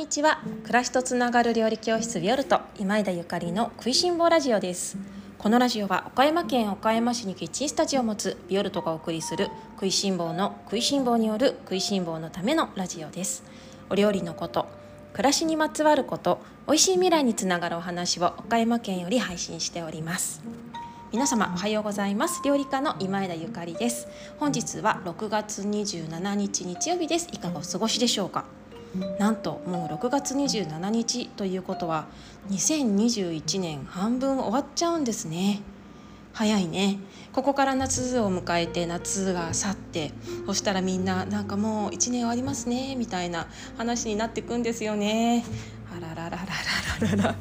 にちは。暮らしとつながる料理教室ビオルト今井田ゆかりの食いしん坊ラジオです。このラジオは岡山県岡山市にキッチンスタジオを持つビオルトがお送りする食いしん坊の食いしん坊による食いしん坊のためのラジオです。お料理のこと暮らしにまつわること美味しい未来につながるお話を岡山県より配信しております。皆様おはようございます。料理家の今枝ゆかりです。本日は6月27日日曜日です。いかがお過ごしでしょうか？なんともう6月27日ということは2021年半分終わっちゃうんですね。早いね。ここから夏を迎えて夏が去ってそしたらみんななんかもう1年終わりますねみたいな話になってくんですよね。あららららららら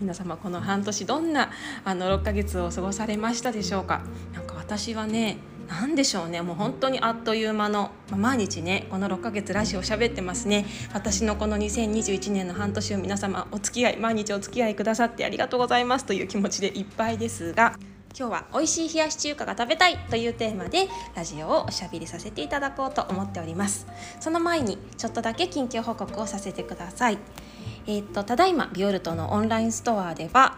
皆様この半年どんなあの6ヶ月を過ごされましたでしょうか。なか私はね何でしょうね。もう本当にあっという間の、まあ、毎日ねこの6ヶ月ラジオ喋ってますね。私のこの2021年の半年を皆様お付き合い毎日お付き合いくださってありがとうございます。という気持ちでいっぱいですが今日は美味しい冷やし中華が食べたいというテーマでラジオをおしゃべりさせていただこうと思っております。その前にちょっとだけ近況報告をさせてください。えー、っとただいまビオルトのオンラインストアでは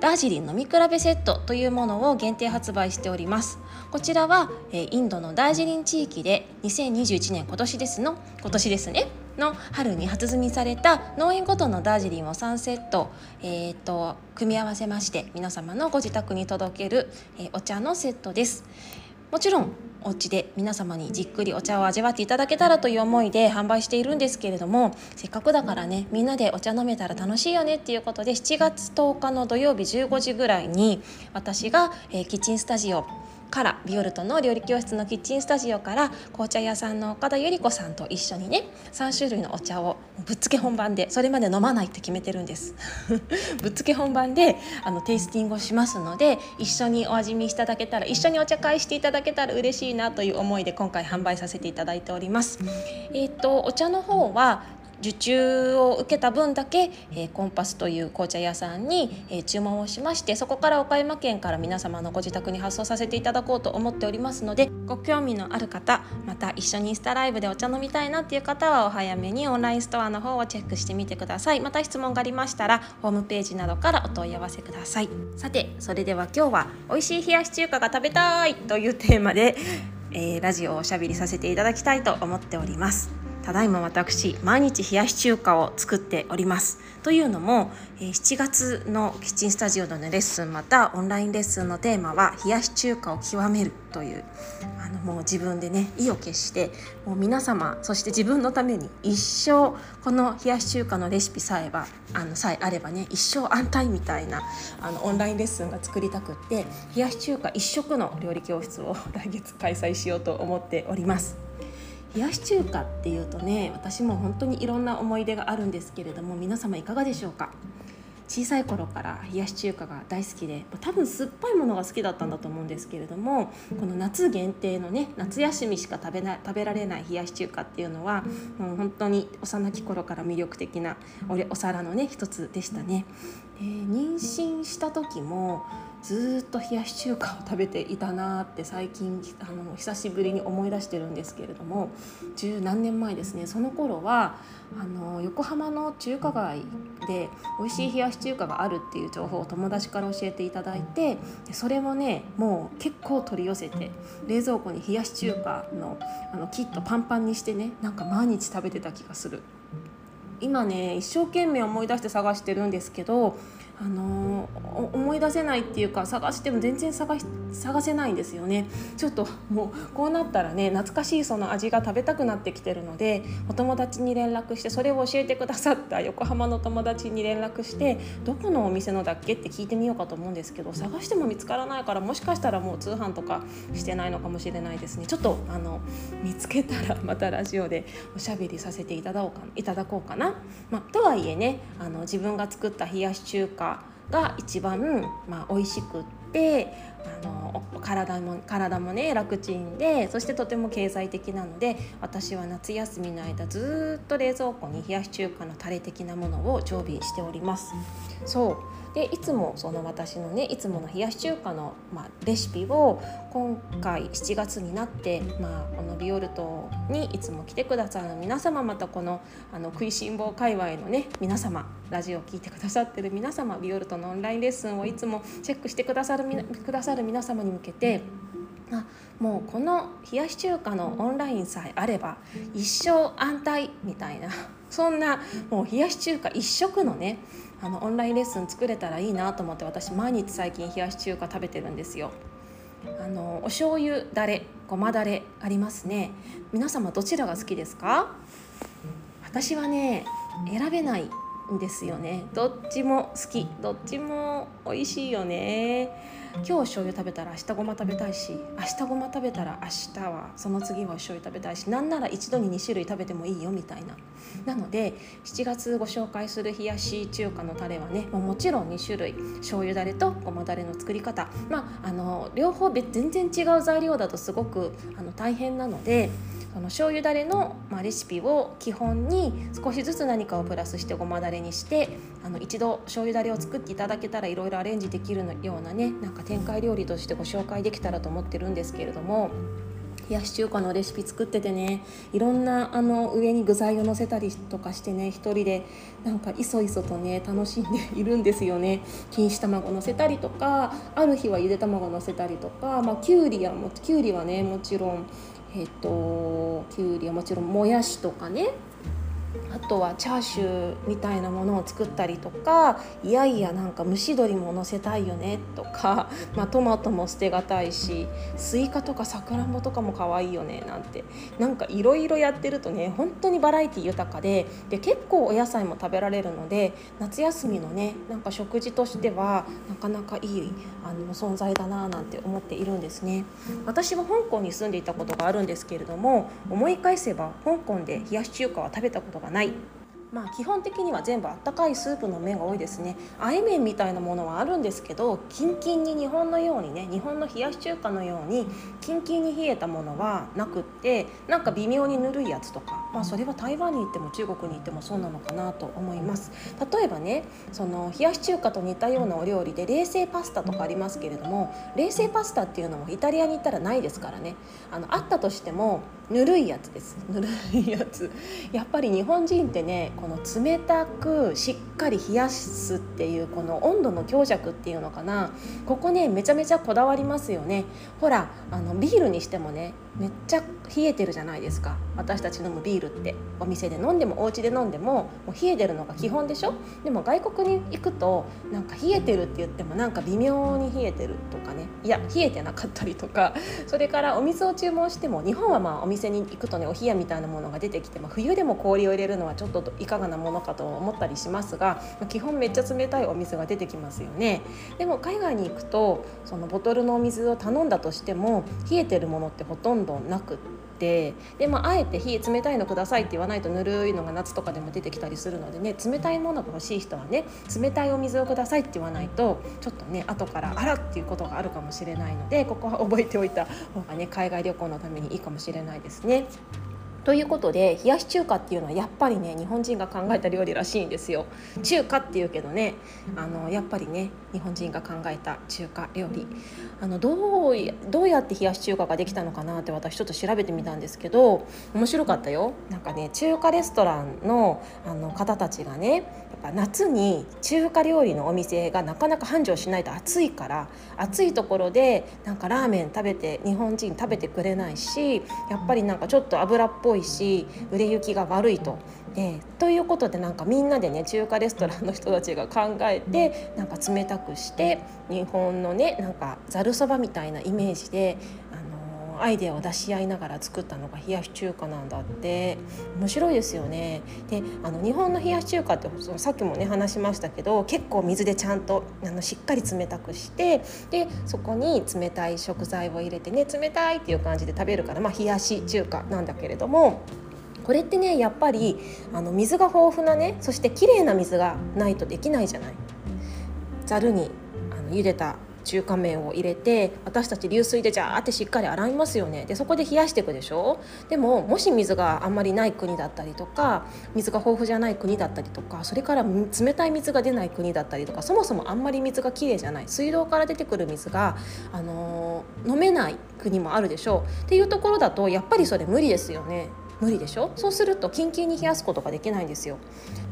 ダージリン飲み比べセットというものを限定発売しております。こちらは、インドのダージリン地域で2021年今年ですの今年ですねの春に初摘みされた農園ごとのダージリンを3セット、えーと、組み合わせまして皆様のご自宅に届ける、え、お茶のセットです。もちろんお家で皆様にじっくりお茶を味わっていただけたらという思いで販売しているんですけれどもせっかくだからねみんなでお茶飲めたら楽しいよねっていうことで7月10日の土曜日15時ぐらいに私が、えー、キッチンスタジオからビオルトの料理教室のキッチンスタジオから紅茶屋さんの岡田由里子さんと一緒にね3種類のお茶をぶっつけ本番でそれまで飲まないって決めてるんです ぶっつけ本番であのテイスティングをしますので一緒にお味見していただけたら一緒にお茶会していただけたら嬉しいなという思いで今回販売させていただいております。えーとお茶の方は受注を受けた分だけ、えー、コンパスという紅茶屋さんに、えー、注文をしましてそこから岡山県から皆様のご自宅に発送させていただこうと思っておりますのでご興味のある方また一緒にインスタライブでお茶飲みたいなっていう方はお早めにオンラインストアの方をチェックしてみてください。また質問がありましたらホームページなどからお問い合わせください。さてそれでは今日は美味しい冷やし中華が食べたいというテーマで、えー、ラジオをおしゃべりさせていただきたいと思っております。ただいま私毎日冷やし中華を作っておりますというのも7月のキッチンスタジオのレッスンまたオンラインレッスンのテーマは冷やし中華を極めるというあのもう自分でね意を決してもう皆様そして自分のために一生この冷やし中華のレシピさえばあのさえあればね一生安泰みたいなあのオンラインレッスンが作りたくって冷やし中華一食の料理教室を 来月開催しようと思っております。冷やし中華っていうとね私も本当にいろんな思い出があるんですけれども皆様いかがでしょうか？小さい頃から冷やし中華が大好きで多分酸っぱいものが好きだったんだと思うんですけれどもこの夏限定のね夏休みしか食べな食べられない冷やし中華っていうのはもう本当に幼き頃から魅力的なおお皿のね一つでしたね。で妊娠した時もずっと冷やし中華を食べていたなって最近あの久しぶりに思い出してるんですけれども十何年前ですねその頃はあの横浜の中華街で美味しい冷やし中華があるっていう情報を友達から教えていただいてそれもねもう結構取り寄せて冷蔵庫に冷やし中華のあのキットパンパンにしてねなんか毎日食べてた気がする。今ね一生懸命思い出して探してるんですけどあの思い出せないっていうか探しても全然探し探せないんですよね。ちょっともうこうなったらね懐かしいその味が食べたくなってきてるのでお友達に連絡してそれを教えてくださった横浜の友達に連絡してどこのお店のだっけって聞いてみようかと思うんですけど探しても見つからないからもしかしたらもう通販とかしてないのかもしれないですね。ちょっとあの見つけたらまたラジオでおしゃべりさせていただこうかいただこうかな、まあ、とはいえねあの自分が作った冷やし中華が一番、まあ、美味しくってあの体も体もね楽ちんでそしてとても経済的なので私は夏休みの間ずっと冷蔵庫に冷やし中華のタレ的なものを常備しております。そうでいつもその私のねいつもの冷やし中華の、まあ、レシピを今回7月になって、まあ、このビオルトにいつも来てくださる皆様またこのあの食いしん坊界隈のね皆様ラジオを聴いてくださってる皆様ビオルトのオンラインレッスンをいつもチェックしてくださるくださる皆様に向けてあもうこの冷やし中華のオンラインさえあれば一生安泰みたいなそんなもう冷やし中華一食のねあのオンラインレッスン作れたらいいなと思って私毎日最近冷やし中華食べてるんですよ。あのお醤油だれごまだれありますね皆様どちらが好きですか？私はね選べないんですよね。どっちも好き。どっちも美味しいよね。今日醤油食べたら明日ごま食べたいし明日ごま食べたら明日はその次は醤油食べたいしなんなら一度に2種類食べてもいいよみたいな。なので7月ご紹介する冷やし中華のタレはねももちろん2種類。醤油だれとごまだれの作り方。まああの両方全然違う材料だとすごくあの大変なのでその醤油だれの、まあ、レシピを基本に少しずつ何かをプラスしてごまだれにしてあの一度醤油だれを作っていただけたらいろいろアレンジできるようなねなんか展開料理としてご紹介できたらと思ってるんですけれども。冷やし中華のレシピ作っててねいろんなあの上に具材をのせたりとかしてね一人でなんかいそいそとね楽しんでいるんですよね錦糸卵のせたりとかある日はゆで卵のせたりとか、まあ、きゅうりやもきゅうりはねもちろんえっ、ときゅうりはもちろんもやしとかね。あとはチャーシューみたいなものを作ったりとかいやいやなんか蒸し鶏ものせたいよねとか、まあ、トマトも捨てがたいしスイカとかさくらんぼとかも可愛いよねなんてなんかいろいろやってるとね本当にバラエティ豊かでで結構お野菜も食べられるので夏休みのねなんか食事としてはなかなかいいあの存在だななんて思っているんですね。私は香港に住んでいたことがあるんですけれども思い返せば香港で冷やし中華は食べたことがない。まあ、基本的には全部あったかいスープの麺が多いですね。あえ麺みたいなものはあるんですけどキンキンに日本のようにね日本の冷やし中華のようにキンキンに冷えたものはなくってなんか微妙にぬるいやつとか、まあ、それは台湾に行っても中国に行ってもそうなのかなと思います。例えばねその冷やし中華と似たようなお料理で冷製パスタとかありますけれども冷製パスタっていうのもイタリアに行ったらないですからね。あのあったとしてもぬるいやつです。ぬるいやつ。やっぱり日本人ってねこの冷たくしっかり冷やすっていうこの温度の強弱っていうのかな。ここねめちゃめちゃこだわりますよね。ほらあのビールにしてもねめっちゃ冷えてるじゃないですか。私たち飲むビールって。お店で飲んでもお家で飲んでももう冷えてるのが基本でしょ。でも外国に行くとなんか冷えてるって言ってもなんか微妙に冷えてるとかね。いや冷えてなかったりとか。それからお水を注文しても日本はまあお店に行くとねお冷やみたいなものが出てきて、まあ、冬でも氷を入れるのはちょっといかがなものかと思ったりしますが基本めっちゃ冷たいお水が出てきますよね。でも海外に行くとそのボトルのお水を頼んだとしても冷えてるものってほとんどなくってで、まあ、あえて冷冷たいのくださいって言わないとぬるいのが夏とかでも出てきたりするのでね冷たいものが欲しい人はね冷たいお水をくださいって言わないとちょっとね後からあらっていうことがあるかもしれないのでここは覚えておいた方がね海外旅行のためにいいかもしれないですね。ということで冷やし中華っていうのはやっぱりね日本人が考えた料理らしいんですよ。中華っていうけどねあのやっぱりね日本人が考えた中華料理。あのどうどうやって冷やし中華ができたのかなって私ちょっと調べてみたんですけど面白かったよ。なんかね中華レストランのあの方たちがね夏に中華料理のお店がなかなか繁盛しないと暑いから暑いところでなんかラーメン食べて日本人食べてくれないしやっぱりなんかちょっと油っぽいし売れ行きが悪いと。でということでなんかみんなでね中華レストランの人たちが考えてなんか冷たくして日本のねなんかざるそばみたいなイメージでのアイデアを出し合いながら作ったのが冷やし中華なんだって面白いですよね。であの日本の冷やし中華ってそのさっきもね話しましたけど結構水でちゃんとあのしっかり冷たくしてでそこに冷たい食材を入れてね冷たいっていう感じで食べるから、まあ、冷やし中華なんだけれども。これってねやっぱりあの水が豊富なねそして綺麗な水がないとできないじゃない。ざるにあの茹でた中華麺を入れて私たち流水でジャーってしっかり洗いますよね。でそこで冷やしていくでしょ？でももし水があんまりない国だったりとか水が豊富じゃない国だったりとかそれから冷たい水が出ない国だったりとかそもそもあんまり水がきれいじゃない。水道から出てくる水が、あのー、飲めない国もあるでしょう。っていうところだとやっぱりそれ無理ですよね。無理でしょ？そうするとキンキンに冷やすことができないんですよ。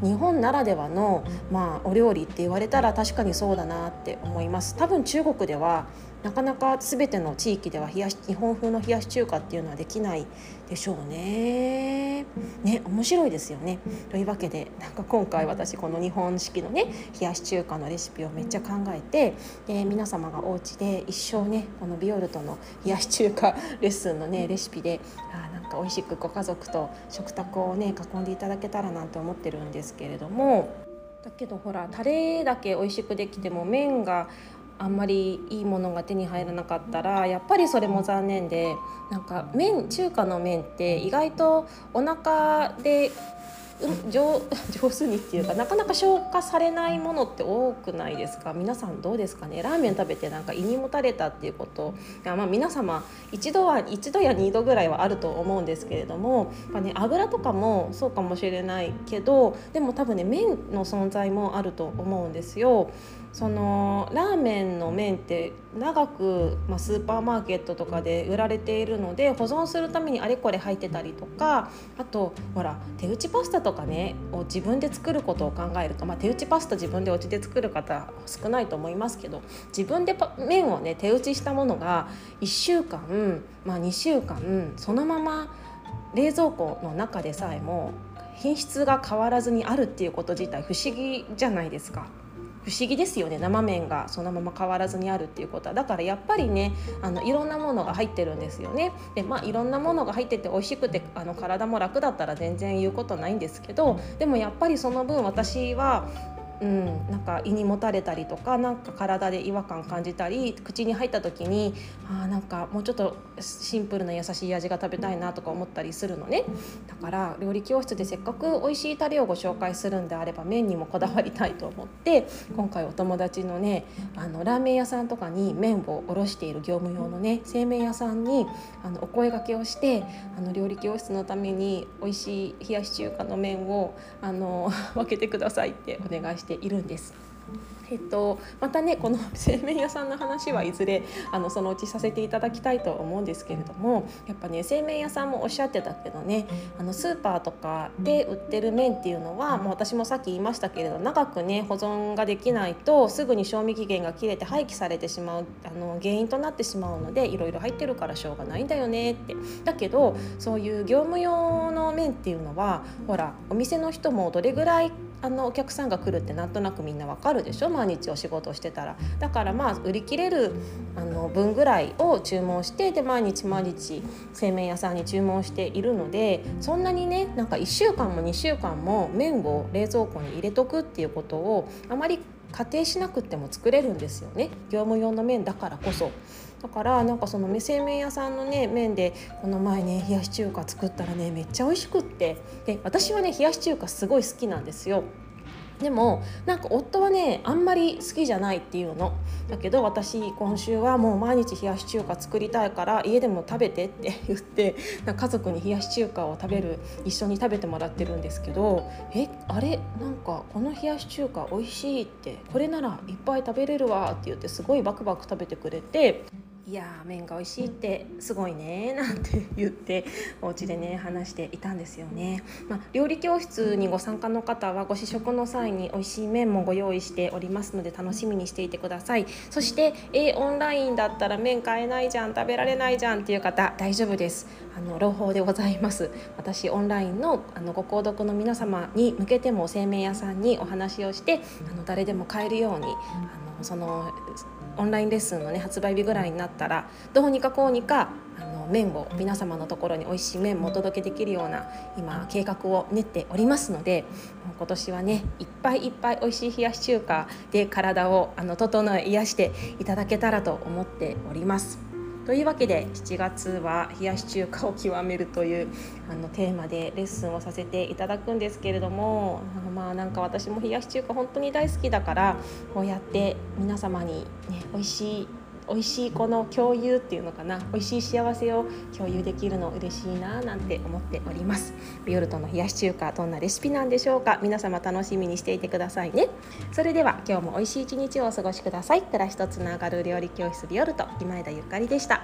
日本ならではの、まあ、お料理って言われたら確かにそうだなって思います。多分中国ではなかなか全ての地域では冷やし日本風の冷やし中華っていうのはできないでしょうね。ね面白いですよね。というわけでなんか今回私この日本式のね冷やし中華のレシピをめっちゃ考えてで皆様がお家で一生ねこのビオルトの冷やし中華レッスンのねレシピであなんか美味しくご家族と食卓をね囲んでいただけたらなと思ってるんですけれどもだけどほらタレだけ美味しくできても麺があんまりいいものが手に入らなかったらやっぱりそれも残念でなんか麺中華の麺って意外とお腹で上 上手にっていうかなかなか消化されないものって多くないですか？皆さんどうですかね？ラーメン食べてなんか胃にもたれたっていうこと。いやまあ皆様一度は一度や二度ぐらいはあると思うんですけれども、まあね、油とかもそうかもしれないけどでも多分ね麺の存在もあると思うんですよ。そのラーメンの麺って長く、まあ、スーパーマーケットとかで売られているので保存するためにあれこれ入ってたりとかあとほら手打ちパスタとかねを自分で作ることを考えると、まあ、手打ちパスタ自分でお家で作る方少ないと思いますけど自分で麺をね手打ちしたものが1週間、まあ、2週間そのまま冷蔵庫の中でさえも品質が変わらずにあるっていうこと自体不思議じゃないですか。不思議ですよね。生麺がそのまま変わらずにあるっていうことは。だからやっぱりねあのいろんなものが入ってるんですよね。でまあいろんなものが入ってて美味しくてあの体も楽だったら全然言うことないんですけどでもやっぱりその分私はうん、なんか胃にもたれたりとかなんか体で違和感感じたり口に入った時にあなんかもうちょっとシンプルな優しい味が食べたいなとか思ったりするのね。だから料理教室でせっかく美味しいタレをご紹介するんであれば麺にもこだわりたいと思って今回お友達のねあのラーメン屋さんとかに麺を卸している業務用のね製麺屋さんにあのお声がけをしてあの料理教室のために美味しい冷やし中華の麺をあの分けてくださいってお願いしてているんです。えっと、またねこの 製麺屋さんの話はいずれあのそのうちさせていただきたいと思うんですけれどもやっぱね製麺屋さんもおっしゃってたけどねあのスーパーとかで売ってる麺っていうのはもう私もさっき言いましたけれど長くね保存ができないとすぐに賞味期限が切れて廃棄されてしまうあの原因となってしまうのでいろいろ入ってるからしょうがないんだよねってだけどそういう業務用の麺っていうのはほらお店の人もどれぐらいあのお客さんが来るってなんとなくみんなわかるでしょ？毎日お仕事をしてたら。だからまあ売り切れるあの分ぐらいを注文してで毎日毎日製麺屋さんに注文しているのでそんなにねなんか1週間も2週間も麺を冷蔵庫に入れとくっていうことをあまり仮定しなくても作れるんですよね業務用の麺だからこそ。だからなんかその目製麺屋さんのね麺でこの前ね冷やし中華作ったらねめっちゃ美味しくってで私はね冷やし中華すごい好きなんですよ。でもなんか夫はねあんまり好きじゃないっていうの。だけど私今週はもう毎日冷やし中華作りたいから家でも食べてって言ってな家族に冷やし中華を食べる一緒に食べてもらってるんですけどえあれ？なんかこの冷やし中華美味しいってこれならいっぱい食べれるわって言ってすごいバクバク食べてくれていや麺が美味しいってすごいねなんて言ってお家でね話していたんですよね、まあ、料理教室にご参加の方はご試食の際に美味しい麺もご用意しておりますので楽しみにしていてください。そしてえオンラインだったら麺買えないじゃん食べられないじゃんっていう方大丈夫です。あの朗報でございます。私オンラインのあのご購読の皆様に向けても製麺屋さんにお話をしてあの誰でも買えるようにあのそのオンラインレッスンのね発売日ぐらいになったらどうにかこうにかあの麺を皆様のところに美味しい麺もお届けできるような今計画を練っておりますので今年はねいっぱいいっぱい美味しい冷やし中華で体をあの整え癒していただけたらと思っております。というわけで7月は冷やし中華を極めるというあのテーマでレッスンをさせていただくんですけれどもあのまあなんか私も冷やし中華本当に大好きだからこうやって皆様にね美味しい美味しいこの共有っていうのかな？美味しい幸せを共有できるの嬉しいななんて思っております。ビオルトの冷やし中華どんなレシピなんでしょうか？皆様楽しみにしていてくださいね。それでは今日も美味しい一日をお過ごしください。暮らしとつながる料理教室ビオルト今枝ゆかりでした。